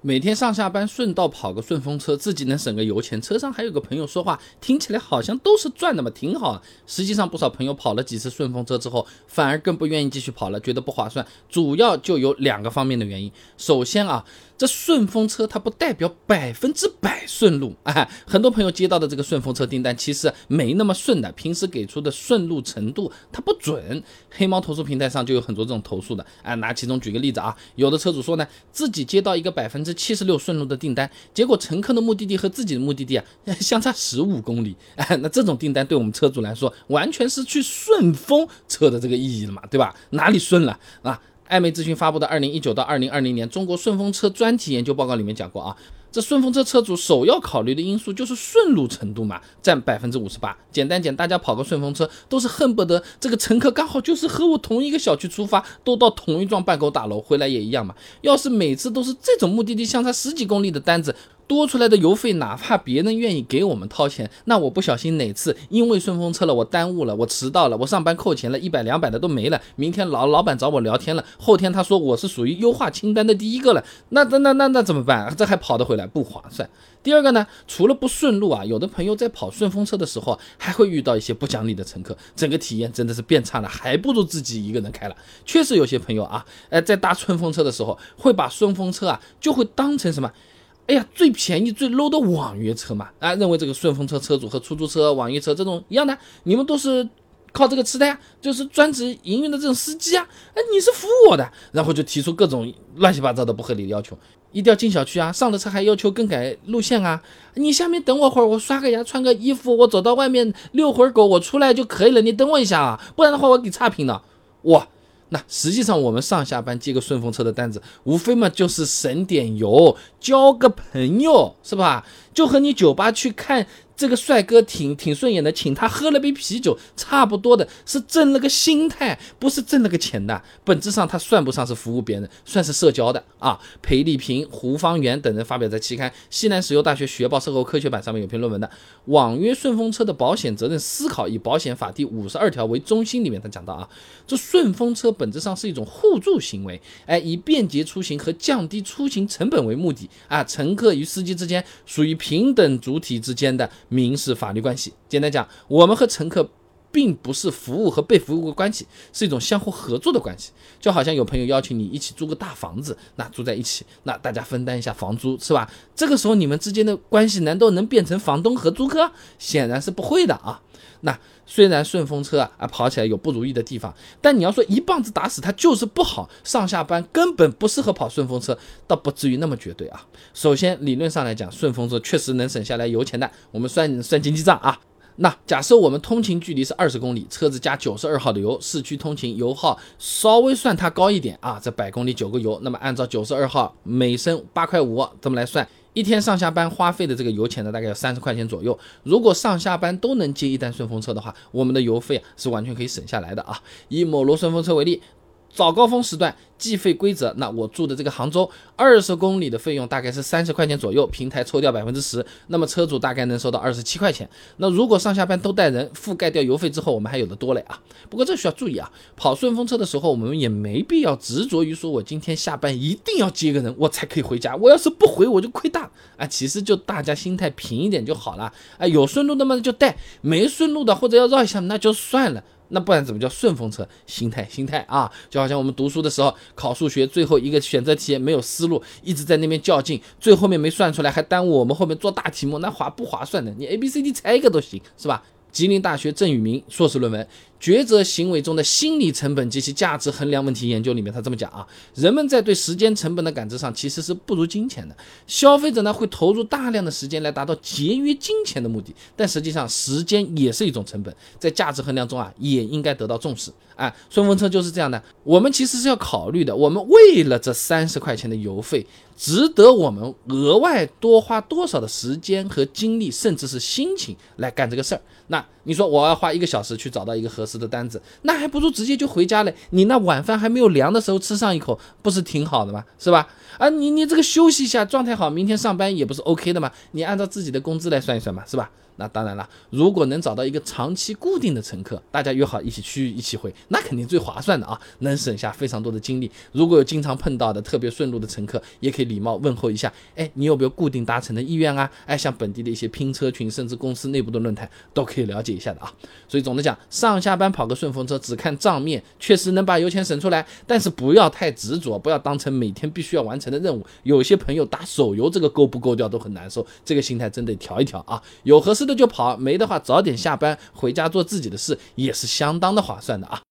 每天上下班顺道跑个顺风车，自己能省个油钱。车上还有个朋友说话，听起来好像都是赚的嘛，挺好。实际上，不少朋友跑了几次顺风车之后，反而更不愿意继续跑了，觉得不划算。主要就有两个方面的原因。首先啊。这顺风车它不代表百分之百顺路啊，很多朋友接到的这个顺风车订单其实没那么顺的，平时给出的顺路程度它不准。黑猫投诉平台上就有很多这种投诉的啊，拿其中举个例子啊，有的车主说呢，自己接到一个百分之七十六顺路的订单，结果乘客的目的地和自己的目的地啊 相差十五公里，那这种订单对我们车主来说完全是去顺风车的这个意义了嘛，对吧？哪里顺了啊？艾媒咨询发布的二零一九到二零二零年中国顺风车专题研究报告里面讲过啊，这顺风车车主首要考虑的因素就是顺路程度嘛，占百分之五十八。简单讲，大家跑个顺风车都是恨不得这个乘客刚好就是和我同一个小区出发，都到同一幢办公大楼，回来也一样嘛。要是每次都是这种目的地相差十几公里的单子。多出来的油费，哪怕别人愿意给我们掏钱，那我不小心哪次因为顺风车了，我耽误了，我迟到了，我上班扣钱了，一百两百的都没了。明天老老板找我聊天了，后天他说我是属于优化清单的第一个了，那那那那那怎么办？这还跑得回来不划算。第二个呢，除了不顺路啊，有的朋友在跑顺风车的时候，还会遇到一些不讲理的乘客，整个体验真的是变差了，还不如自己一个人开了。确实有些朋友啊，哎，在搭顺风车的时候，会把顺风车啊就会当成什么？哎呀，最便宜、最 low 的网约车嘛，啊，认为这个顺风车车主和出租车、网约车这种一样的，你们都是靠这个吃的呀，就是专职营运的这种司机啊，哎，你是服务我的，然后就提出各种乱七八糟的不合理的要求，一定要进小区啊，上了车还要求更改路线啊，你下面等我会儿，我刷个牙、穿个衣服，我走到外面遛会儿狗，我出来就可以了，你等我一下啊，不然的话我给差评的，哇！那实际上，我们上下班接个顺风车的单子，无非嘛就是省点油，交个朋友，是吧？就和你酒吧去看。这个帅哥挺挺顺眼的，请他喝了杯啤酒，差不多的是挣了个心态，不是挣了个钱的。本质上他算不上是服务别人，算是社交的啊。裴丽萍、胡方圆等人发表在期刊《西南石油大学学报社会科学版》上面有篇论文的《网约顺风车的保险责任思考》，以保险法第五十二条为中心，里面他讲到啊，这顺风车本质上是一种互助行为，哎，以便捷出行和降低出行成本为目的啊，乘客与司机之间属于平等主体之间的。民事法律关系，简单讲，我们和乘客并不是服务和被服务的关系，是一种相互合作的关系。就好像有朋友邀请你一起租个大房子，那住在一起，那大家分担一下房租，是吧？这个时候你们之间的关系难道能变成房东和租客？显然是不会的啊。那虽然顺风车啊跑起来有不如意的地方，但你要说一棒子打死它就是不好，上下班根本不适合跑顺风车，倒不至于那么绝对啊。首先理论上来讲，顺风车确实能省下来油钱的，我们算算经济账啊。那假设我们通勤距离是二十公里，车子加九十二号的油，市区通勤油耗稍微算它高一点啊，这百公里九个油，那么按照九十二号每升八块五这么来算。一天上下班花费的这个油钱呢，大概要三十块钱左右。如果上下班都能接一单顺风车的话，我们的油费啊是完全可以省下来的啊。以某罗顺风车为例。早高峰时段计费规则，那我住的这个杭州二十公里的费用大概是三十块钱左右，平台抽掉百分之十，那么车主大概能收到二十七块钱。那如果上下班都带人，覆盖掉油费之后，我们还有的多嘞啊。不过这需要注意啊，跑顺风车的时候，我们也没必要执着于说我今天下班一定要接个人，我才可以回家。我要是不回，我就亏大啊。其实就大家心态平一点就好了啊。有顺路的嘛就带，没顺路的或者要绕一下那就算了。那不然怎么叫顺风车？心态，心态啊，就好像我们读书的时候考数学，最后一个选择题没有思路，一直在那边较劲，最后面没算出来，还耽误我们后面做大题目，那划不划算的？你 A B C D 猜一个都行，是吧？吉林大学郑宇明硕士论文。抉择行为中的心理成本及其价值衡量问题研究里面，他这么讲啊，人们在对时间成本的感知上其实是不如金钱的。消费者呢会投入大量的时间来达到节约金钱的目的，但实际上时间也是一种成本，在价值衡量中啊也应该得到重视。哎，顺风车就是这样的，我们其实是要考虑的，我们为了这三十块钱的油费，值得我们额外多花多少的时间和精力，甚至是心情来干这个事儿。那你说我要花一个小时去找到一个合适。的单子，那还不如直接就回家嘞。你那晚饭还没有凉的时候吃上一口，不是挺好的吗？是吧？啊，你你这个休息一下，状态好，明天上班也不是 OK 的嘛？你按照自己的工资来算一算嘛，是吧？那当然了，如果能找到一个长期固定的乘客，大家约好一起去一起回，那肯定最划算的啊，能省下非常多的精力。如果有经常碰到的特别顺路的乘客，也可以礼貌问候一下，哎，你有没有固定搭乘的意愿啊？哎，像本地的一些拼车群，甚至公司内部的论坛，都可以了解一下的啊。所以总的讲，上下班跑个顺风车，只看账面，确实能把油钱省出来，但是不要太执着，不要当成每天必须要完成的任务。有些朋友打手游这个勾不勾掉都很难受，这个心态真得调一调啊。有合适的就跑，没的话早点下班回家做自己的事，也是相当的划算的啊。